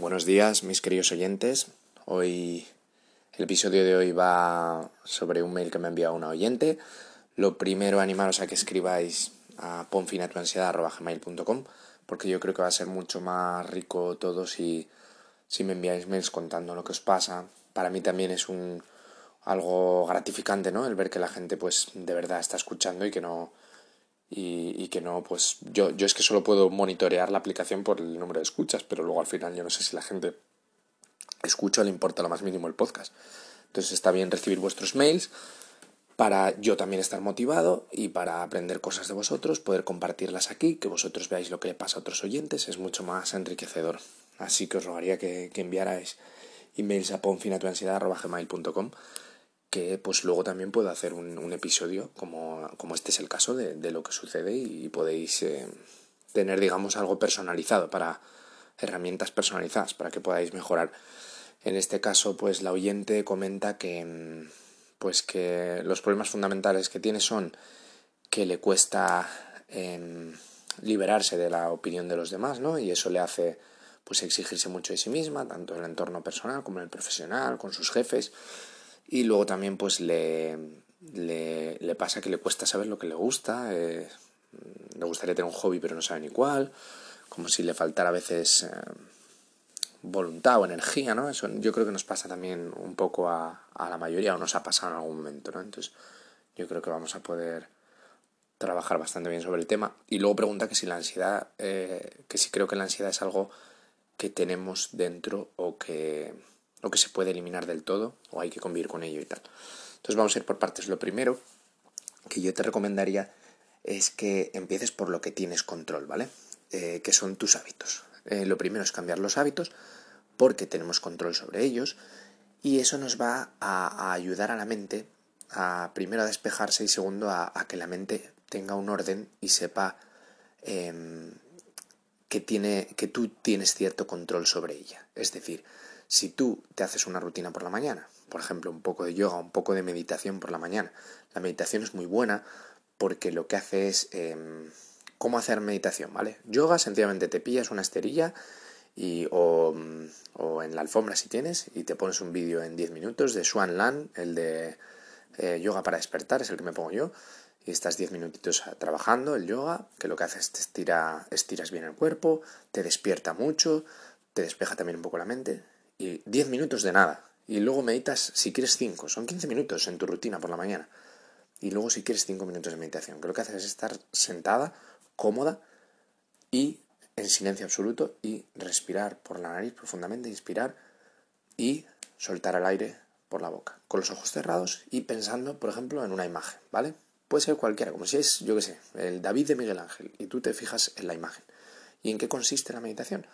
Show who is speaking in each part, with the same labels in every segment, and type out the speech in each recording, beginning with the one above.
Speaker 1: Buenos días, mis queridos oyentes. Hoy el episodio de hoy va sobre un mail que me ha enviado una oyente. Lo primero, animaros a que escribáis a ponfinatuansiedad.com porque yo creo que va a ser mucho más rico todo si, si me enviáis mails contando lo que os pasa. Para mí también es un algo gratificante, ¿no? El ver que la gente pues de verdad está escuchando y que no y, que no, pues yo, yo es que solo puedo monitorear la aplicación por el número de escuchas, pero luego al final yo no sé si la gente escucha o le importa lo más mínimo el podcast. Entonces está bien recibir vuestros mails para yo también estar motivado y para aprender cosas de vosotros, poder compartirlas aquí, que vosotros veáis lo que le pasa a otros oyentes, es mucho más enriquecedor. Así que os rogaría que, que enviarais emails a ponfinatuansiedad.com que pues luego también puedo hacer un, episodio como, como, este es el caso de, de lo que sucede y podéis eh, tener digamos algo personalizado para herramientas personalizadas para que podáis mejorar. En este caso pues la oyente comenta que mm, pues que los problemas fundamentales que tiene son que le cuesta em, liberarse de la opinión de los demás no y eso le hace pues exigirse mucho de sí misma tanto en el entorno personal como en el profesional con sus jefes y luego también pues le, le, le pasa que le cuesta saber lo que le gusta, eh, le gustaría tener un hobby pero no sabe ni cuál, como si le faltara a veces eh, voluntad o energía, ¿no? Eso yo creo que nos pasa también un poco a, a la mayoría o nos ha pasado en algún momento, ¿no? Entonces yo creo que vamos a poder trabajar bastante bien sobre el tema. Y luego pregunta que si la ansiedad, eh, que si creo que la ansiedad es algo que tenemos dentro o que o que se puede eliminar del todo o hay que convivir con ello y tal. Entonces vamos a ir por partes. Lo primero que yo te recomendaría es que empieces por lo que tienes control, ¿vale? Eh, que son tus hábitos. Eh, lo primero es cambiar los hábitos porque tenemos control sobre ellos y eso nos va a, ayudar a la mente a primero a despejarse y segundo a, que la mente tenga un orden y sepa em, que, tiene, que tú tienes cierto control sobre ella. Es decir, si tú te haces una rutina por la mañana, por ejemplo, un poco de yoga, un poco de meditación por la mañana, la meditación es muy buena porque lo que hace es em, cómo hacer meditación, ¿vale? Yoga sencillamente te pillas una esterilla y, o, en la alfombra si tienes y te pones un vídeo en 10 minutos de Swan Lan, el de eh, yoga para despertar, es el que me pongo yo, y estás 10 minutitos trabajando el yoga, que lo que hace es te estira, estiras bien el cuerpo, te despierta mucho, te despeja también un poco la mente y 10 minutos de nada. Y luego meditas, si quieres 5, son 15 minutos en tu rutina por la mañana. Y luego si quieres 5 minutos de meditación. Que lo que haces es estar sentada, cómoda y en silencio absoluto y respirar por la nariz profundamente, inspirar y soltar el aire por la boca, con los ojos cerrados y pensando, por ejemplo, en una imagen, ¿vale? Puede ser cualquiera, como si es, yo qué sé, el David de Miguel Ángel y tú te fijas en la imagen. ¿Y en qué consiste la meditación?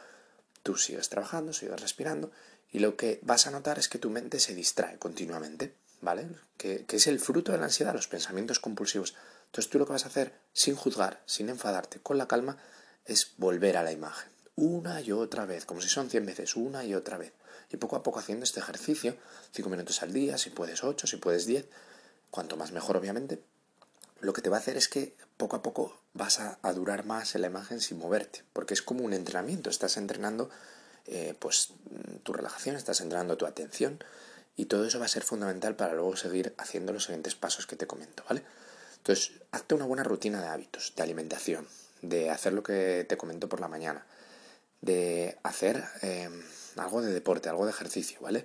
Speaker 1: Tú sigues trabajando, sigues respirando y lo que vas a notar es que tu mente se distrae continuamente, ¿vale? Que, es el fruto de la ansiedad, los pensamientos compulsivos. Entonces tú lo que vas a hacer, sin juzgar, sin enfadarte, con la calma, es volver a la imagen. Una y otra vez, como si son 100 veces, una y otra vez. Y poco a poco haciendo este ejercicio, 5 minutos al día, si puedes 8, si puedes 10, cuanto más mejor obviamente, lo que te va a hacer es que poco a poco vas a, durar más en la imagen sin moverte, porque es como un entrenamiento, estás entrenando eh, pues tu relajación, estás entrenando tu atención y todo eso va a ser fundamental para luego seguir haciendo los siguientes pasos que te comento, ¿vale? Entonces, hazte una buena rutina de hábitos, de alimentación, de hacer lo que te comento por la mañana, de hacer eh, algo de deporte, algo de ejercicio, ¿vale?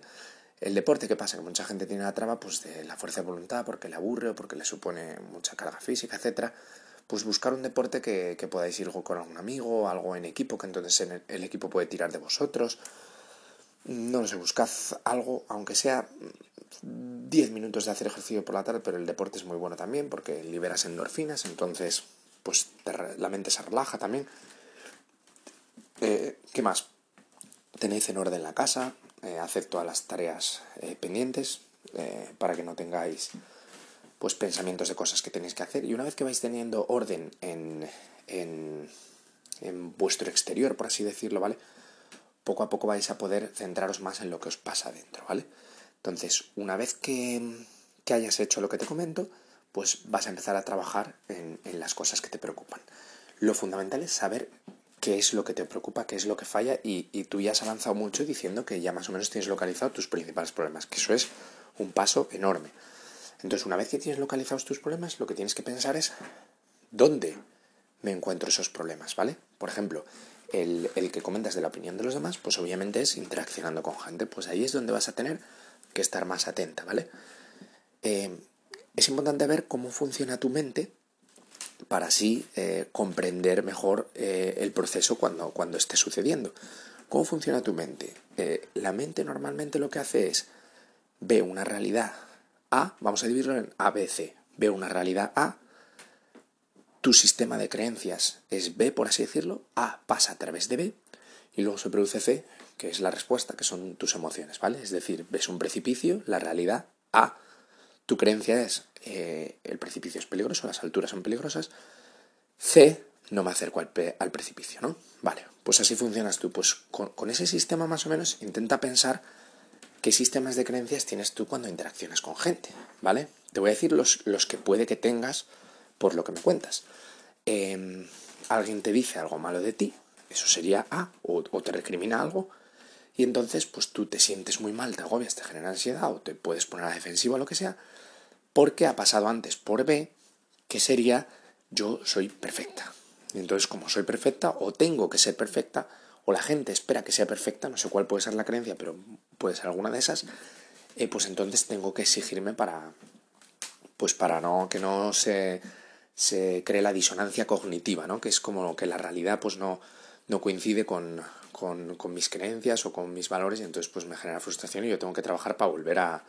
Speaker 1: El deporte, ¿qué pasa? Que mucha gente tiene la traba pues, de la fuerza de voluntad porque le aburre o porque le supone mucha carga física, etcétera. Pues buscar un deporte que, que podáis ir con algún amigo, algo en equipo, que entonces el, equipo puede tirar de vosotros. No lo sé, buscad algo, aunque sea 10 minutos de hacer ejercicio por la tarde, pero el deporte es muy bueno también porque liberas endorfinas, entonces pues la mente se relaja también. Eh, ¿Qué más? Tenéis en orden la casa, eh, hacer todas las tareas eh, pendientes eh, para que no tengáis pues pensamientos de cosas que tenéis que hacer. Y una vez que vais teniendo orden en, en, en vuestro exterior por así decirlo vale poco a poco vais a poder centraros más en lo que os pasa dentro vale entonces una vez que, que hayas hecho lo que te comento pues vas a empezar a trabajar en, en las cosas que te preocupan. Lo fundamental es saber qué es lo que te preocupa, qué es lo que falla y, tú ya has avanzado mucho diciendo que ya más o menos tienes localizado tus principales problemas, que eso es un paso enorme. Entonces, una vez que tienes localizados tus problemas, lo que tienes que pensar es dónde me encuentro esos problemas, ¿vale? Por ejemplo, el, el, que comentas de la opinión de los demás, pues obviamente es interaccionando con gente, pues ahí es donde vas a tener que estar más atenta, ¿vale? Eh, es importante ver cómo funciona tu mente para así eh, comprender mejor eh, el proceso cuando, cuando esté sucediendo. ¿Cómo funciona tu mente? Eh, la mente normalmente lo que hace es ve una realidad A, vamos a dividirlo en A, B, C. Ve una realidad A, tu sistema de creencias es B, por así decirlo, A pasa a través de B y luego se produce C, que es la respuesta, que son tus emociones, ¿vale? Es decir, ves un precipicio, la realidad A, tu creencia es eh, el precipicio es peligroso, las alturas son peligrosas, C, no me acerco al, al precipicio, ¿no? Vale, pues así funcionas tú. Pues con, ese sistema más o menos intenta pensar qué sistemas de creencias tienes tú cuando interaccionas con gente, ¿vale? Te voy a decir los, los que puede que tengas por lo que me cuentas. Eh, alguien te dice algo malo de ti, eso sería A, o, o, te recrimina algo, y entonces pues tú te sientes muy mal, te agobias, te genera ansiedad, o te puedes poner a defensiva o lo que sea, porque ha pasado antes por B, que sería yo soy perfecta. Y entonces, como soy perfecta, o tengo que ser perfecta, o la gente espera que sea perfecta, no sé cuál puede ser la creencia, pero puede ser alguna de esas, eh, pues entonces tengo que exigirme para, pues para no, que no se, se cree la disonancia cognitiva, ¿no? Que es como que la realidad pues no, no coincide con, con, mis creencias o con mis valores y entonces pues me genera frustración y yo tengo que trabajar para volver a,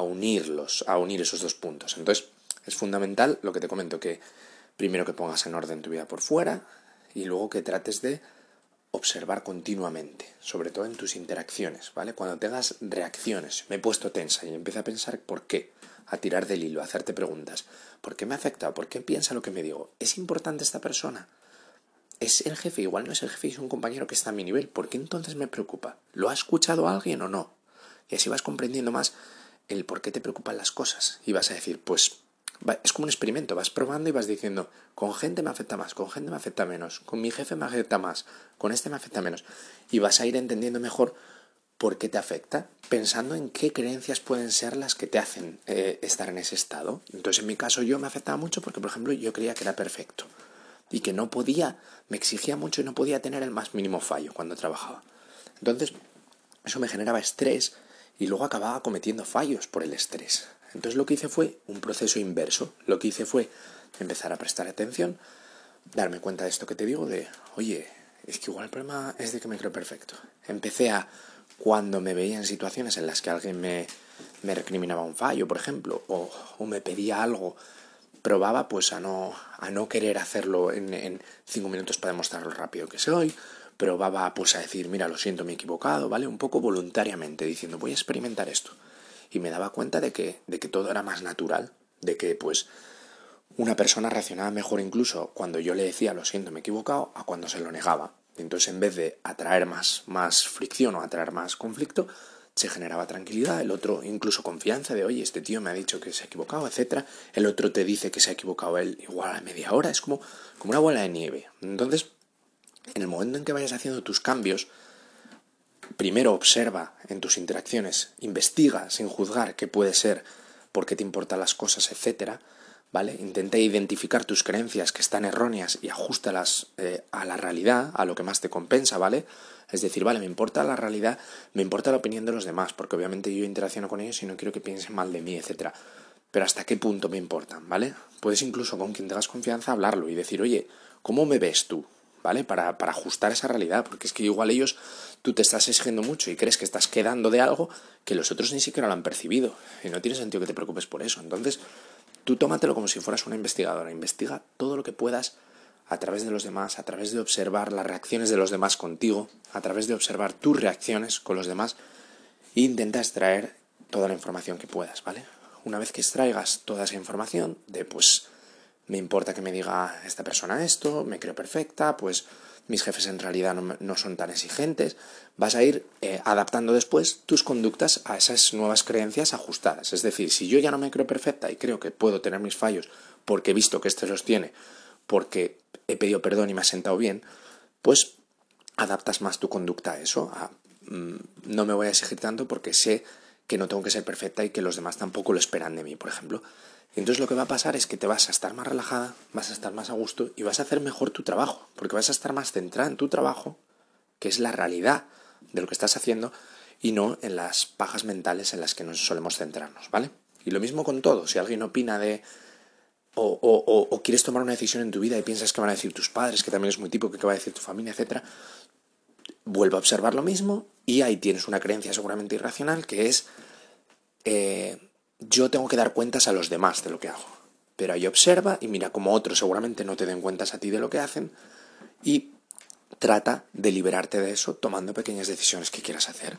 Speaker 1: unirlos, a unir esos dos puntos. Entonces, es fundamental lo que te comento, que primero que pongas en orden tu vida por fuera y luego que trates de observar continuamente, sobre todo en tus interacciones, ¿vale? Cuando tengas reacciones, me he puesto tensa y empiezo a pensar por qué, a tirar del hilo, a hacerte preguntas. ¿Por qué me afecta? ¿Por qué piensa lo que me digo? ¿Es importante esta persona? ¿Es el jefe? Igual no es el jefe, es un compañero que está a mi nivel. ¿Por qué entonces me preocupa? ¿Lo ha escuchado alguien o no? Y así vas comprendiendo más el por qué te preocupan las cosas. Y vas a decir, pues es como un experimento, vas probando y vas diciendo, con gente me afecta más, con gente me afecta menos, con mi jefe me afecta más, con este me afecta menos. Y vas a ir entendiendo mejor por qué te afecta, pensando en qué creencias pueden ser las que te hacen eh, estar en ese estado. Entonces, en mi caso, yo me afectaba mucho porque, por ejemplo, yo creía que era perfecto y que no podía, me exigía mucho y no podía tener el más mínimo fallo cuando trabajaba. Entonces, eso me generaba estrés y luego acababa cometiendo fallos por el estrés. Entonces lo que hice fue un proceso inverso. Lo que hice fue empezar a prestar atención, darme cuenta de esto que te digo, de, oye, es que igual el problema es de que me creo perfecto. Empecé a, cuando me veía en situaciones en las que alguien me, me recriminaba un fallo, por ejemplo, o, o, me pedía algo, probaba pues a no, a no querer hacerlo en, cinco minutos para demostrar lo rápido que soy, probaba pues a decir, mira, lo siento, me he equivocado, ¿vale? Un poco voluntariamente, diciendo, voy a experimentar esto. Y me daba cuenta de que, de que todo era más natural, de que pues una persona reaccionaba mejor incluso cuando yo le decía, lo siento, me he equivocado, a cuando se lo negaba. Entonces, en vez de atraer más, más fricción o atraer más conflicto, se generaba tranquilidad, el otro incluso confianza de, oye, este tío me ha dicho que se ha equivocado, etc. El otro te dice que se ha equivocado él igual a media hora, es como, como una bola de nieve. Entonces, en el momento en que vayas haciendo tus cambios, primero observa en tus interacciones, investiga sin juzgar qué puede ser, por qué te importan las cosas, etcétera, ¿vale? Intenta identificar tus creencias que están erróneas y ajustalas eh, a la realidad, a lo que más te compensa, ¿vale? Es decir, vale, me importa la realidad, me importa la opinión de los demás, porque obviamente yo interacciono con ellos y no quiero que piensen mal de mí, etcétera. Pero hasta qué punto me importan, ¿vale? Puedes incluso con quien tengas confianza hablarlo y decir, oye, ¿cómo me ves tú? ¿vale? Para, para, ajustar esa realidad, porque es que igual ellos, tú te estás exigiendo mucho y crees que estás quedando de algo que los otros ni siquiera lo han percibido, y no tiene sentido que te preocupes por eso. Entonces, tú tómatelo como si fueras una investigadora, investiga todo lo que puedas a través de los demás, a través de observar las reacciones de los demás contigo, a través de observar tus reacciones con los demás, e intenta extraer toda la información que puedas, ¿vale? Una vez que extraigas toda esa información de, pues, me importa que me diga esta persona esto, me creo perfecta, pues mis jefes en realidad no, no son tan exigentes, vas a ir eh, adaptando después tus conductas a esas nuevas creencias ajustadas. Es decir, si yo ya no me creo perfecta y creo que puedo tener mis fallos porque he visto que este los tiene, porque he pedido perdón y me ha sentado bien, pues adaptas más tu conducta a eso, mm, no me voy a exigir tanto porque sé que no tengo que ser perfecta y que los demás tampoco lo esperan de mí, por ejemplo. Entonces lo que va a pasar es que te vas a estar más relajada, vas a estar más a gusto y vas a hacer mejor tu trabajo, porque vas a estar más centrada en tu trabajo, que es la realidad de lo que estás haciendo, y no en las pajas mentales en las que nos solemos centrarnos, ¿vale? Y lo mismo con todo, si alguien opina de... O, o, o, quieres tomar una decisión en tu vida y piensas que van a decir tus padres, que también es muy típico que va a decir tu familia, etc., vuelve a observar lo mismo y ahí tienes una creencia seguramente irracional que es eh, yo tengo que dar cuentas a los demás de lo que hago. Pero ahí observa y mira como otros seguramente no te den cuentas a ti de lo que hacen y trata de liberarte de eso tomando pequeñas decisiones que quieras hacer.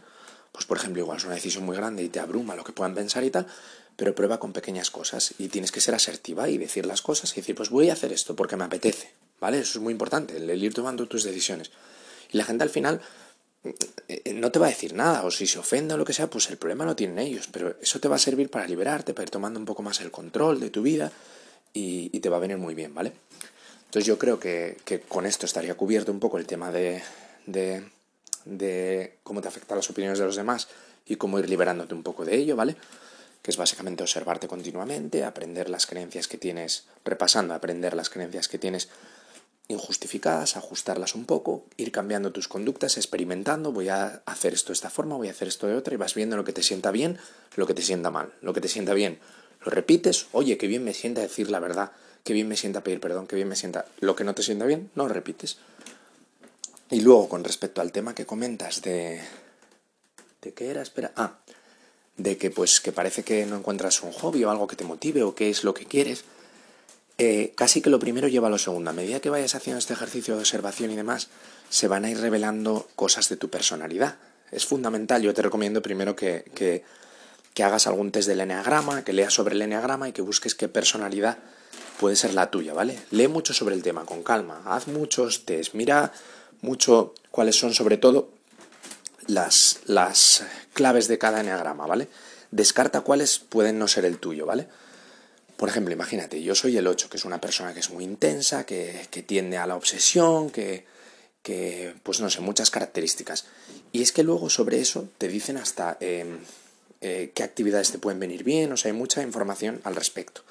Speaker 1: Pues por ejemplo, igual es una decisión muy grande y te abruma lo que puedan pensar y tal, pero prueba con pequeñas cosas y tienes que ser asertiva y decir las cosas y decir, pues voy a hacer esto porque me apetece, ¿vale? Eso es muy importante, el ir tomando tus decisiones. Y la gente al final no te va a decir nada, o si se ofende o lo que sea, pues el problema lo tienen ellos, pero eso te va a servir para liberarte, para ir tomando un poco más el control de tu vida y, te va a venir muy bien, ¿vale? Entonces yo creo que, con esto estaría cubierto un poco el tema de, de, de cómo te afectan las opiniones de los demás y cómo ir liberándote un poco de ello, ¿vale? Que es básicamente observarte continuamente, aprender las creencias que tienes, repasando, aprender las creencias que tienes injustificadas, ajustarlas un poco, ir cambiando tus conductas, experimentando, voy a hacer esto de esta forma, voy a hacer esto de otra, y vas viendo lo que te sienta bien, lo que te sienta mal. Lo que te sienta bien, lo repites, oye, qué bien me sienta decir la verdad, qué bien me sienta pedir perdón, qué bien me sienta. Lo que no te sienta bien, no lo repites. Y luego, con respecto al tema que comentas de... ¿De qué era? Espera. Ah, de que pues que parece que no encuentras un hobby o algo que te motive o qué es lo que quieres. Casi que lo primero lleva a lo segundo. A medida que vayas haciendo este ejercicio de observación y demás, se van a ir revelando cosas de tu personalidad. Es fundamental, yo te recomiendo primero que, que, que hagas algún test del enneagrama, que leas sobre el enneagrama y que busques qué personalidad puede ser la tuya, ¿vale? Lee mucho sobre el tema, con calma, haz muchos test, mira mucho cuáles son sobre todo las, las claves de cada enneagrama, ¿vale? Descarta cuáles pueden no ser el tuyo, ¿vale? Por ejemplo, imagínate, yo soy el 8, que es una persona que es muy intensa, que, tiende a la obsesión, que, que, pues no sé, muchas características. Y es que luego sobre eso te dicen hasta em, eh, qué actividades te pueden venir bien, o sea, hay mucha información al respecto.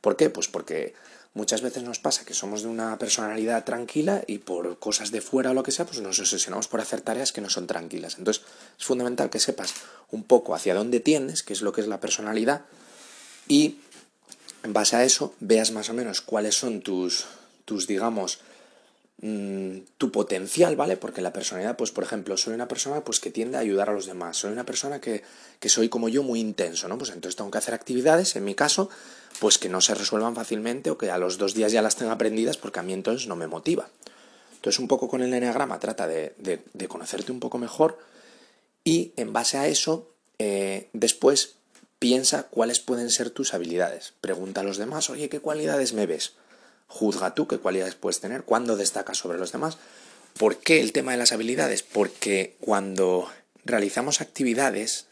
Speaker 1: ¿Por qué? Pues porque muchas veces nos pasa que somos de una personalidad tranquila y por cosas de fuera o lo que sea, pues nos obsesionamos por hacer tareas que no son tranquilas. Entonces, es fundamental que sepas un poco hacia dónde tienes, qué es lo que es la personalidad, y en base a eso veas más o menos cuáles son tus, tus digamos, mm, tu potencial, ¿vale? Porque la personalidad, pues por ejemplo, soy una persona pues que tiende a ayudar a los demás, soy una persona que, que soy como yo muy intenso, ¿no? Pues entonces tengo que hacer actividades, en mi caso, pues que no se resuelvan fácilmente o que a los dos días ya las tenga aprendidas porque a mí entonces no me motiva. Entonces un poco con el enneagrama trata de, de, conocerte un poco mejor y en base a eso, eh, después Piensa cuáles pueden ser tus habilidades. Pregunta a los demás, oye, ¿qué cualidades me ves? Juzga tú qué cualidades puedes tener, cuándo destacas sobre los demás. ¿Por qué el tema de las habilidades? Porque cuando realizamos actividades,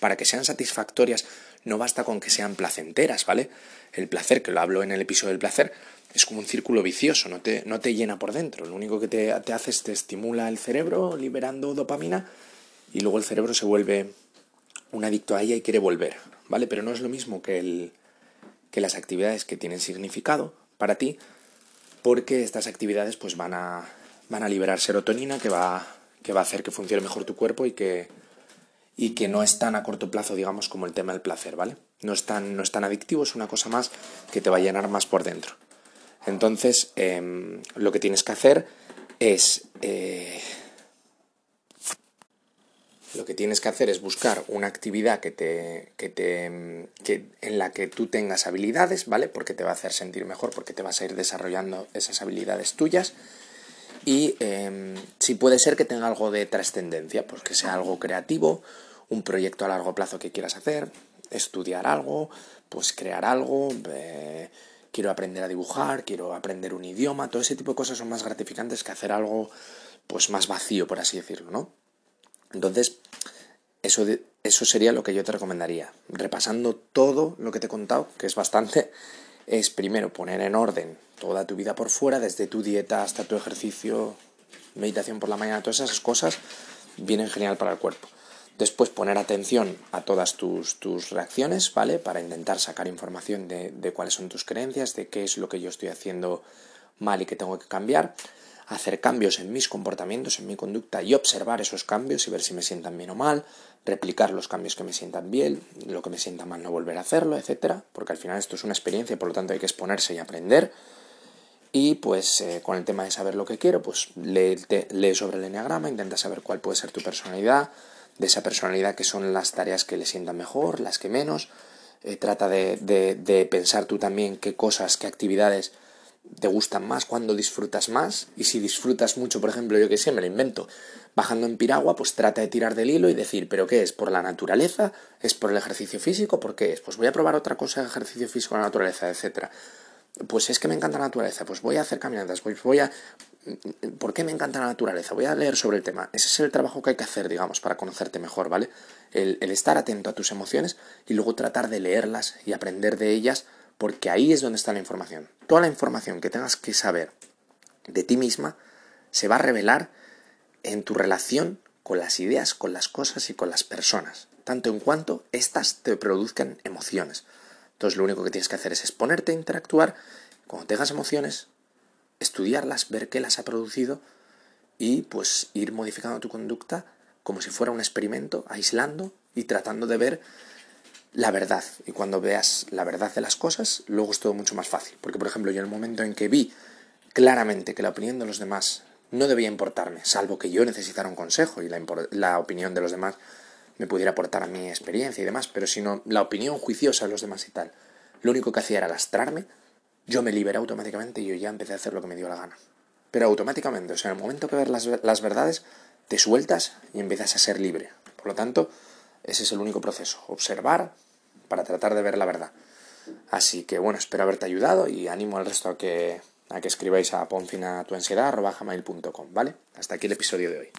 Speaker 1: para que sean satisfactorias, no basta con que sean placenteras, ¿vale? El placer, que lo hablo en el episodio del placer, es como un círculo vicioso, no te, no te llena por dentro. Lo único que te, te hace es te estimula el cerebro liberando dopamina y luego el cerebro se vuelve un adicto a ella y quiere volver, ¿vale? Pero no es lo mismo que, el, que las actividades que tienen significado para ti, porque estas actividades pues van a, van a liberar serotonina que va, que va a hacer que funcione mejor tu cuerpo y que, y que no es tan a corto plazo, digamos, como el tema del placer, ¿vale? No es tan, no adictivo, es una cosa más que te va a llenar más por dentro. Entonces, em, lo que tienes que hacer es eh, lo que tienes que hacer es buscar una actividad que te, que te, que, en la que tú tengas habilidades, ¿vale? Porque te va a hacer sentir mejor, porque te vas a ir desarrollando esas habilidades tuyas. Y eh, si puede ser que tenga algo de trascendencia, pues que sea algo creativo, un proyecto a largo plazo que quieras hacer, estudiar algo, pues crear algo, eh, quiero aprender a dibujar, quiero aprender un idioma, todo ese tipo de cosas son más gratificantes que hacer algo pues más vacío, por así decirlo, ¿no? Entonces, eso, eso sería lo que yo te recomendaría. Repasando todo lo que te he contado, que es bastante, es primero poner en orden toda tu vida por fuera, desde tu dieta hasta tu ejercicio, meditación por la mañana, todas esas cosas vienen genial para el cuerpo. Después poner atención a todas tus, tus reacciones, ¿vale? Para intentar sacar información de, de cuáles son tus creencias, de qué es lo que yo estoy haciendo mal y que tengo que cambiar hacer cambios en mis comportamientos, en mi conducta y observar esos cambios y ver si me sientan bien o mal, replicar los cambios que me sientan bien, lo que me sienta mal no volver a hacerlo, etcétera, porque al final esto es una experiencia, por lo tanto hay que exponerse y aprender. Y pues eh, con el tema de saber lo que quiero, pues lee, sobre el enneagrama, intenta saber cuál puede ser tu personalidad, de esa personalidad que son las tareas que le sientan mejor, las que menos. Eh, trata de pensar tú también qué cosas, qué actividades te gustan más, cuando disfrutas más. Y si disfrutas mucho, por ejemplo, yo que sé, me lo invento, bajando en piragua, pues trata de tirar del hilo y decir, ¿pero qué es? ¿Por la naturaleza? ¿Es por el ejercicio físico? ¿Por qué es? Pues voy a probar otra cosa de ejercicio físico, la naturaleza, etcétera. Pues es que me encanta la naturaleza, pues voy a hacer caminatas, pues voy a... ¿Por qué me encanta la naturaleza? Voy a leer sobre el tema. Ese es el trabajo que hay que hacer, digamos, para conocerte mejor, ¿vale? El, el estar atento a tus emociones y luego tratar de leerlas y aprender de ellas porque ahí es donde está la información. Toda la información que tengas que saber de ti misma se va a revelar en tu relación con las ideas, con las cosas y con las personas, tanto en cuanto éstas te produzcan emociones. Entonces lo único que tienes que hacer es exponerte, interactuar, cuando tengas emociones, estudiarlas, ver qué las ha producido y pues ir modificando tu conducta como si fuera un experimento, aislando y tratando de ver la verdad. Y cuando veas la verdad de las cosas, luego es todo mucho más fácil. Porque, por ejemplo, yo en el momento en que vi claramente que la opinión de los demás no debía importarme, salvo que yo necesitara un consejo y la, la opinión de los demás me pudiera aportar a mi experiencia y demás, pero si no, la opinión juiciosa de los demás y tal, lo único que hacía era lastrarme, yo me liberé automáticamente y yo ya empecé a hacer lo que me dio la gana. Pero automáticamente, o sea, en el momento que ver las, las verdades, te sueltas y empiezas a ser libre. Por lo tanto, ese es el único proceso, observar para tratar de ver la verdad. Así que bueno, espero haberte ayudado y animo al resto a que, a que escribáis a ponfinatuansiedad.com, ¿vale? Hasta aquí el episodio de hoy.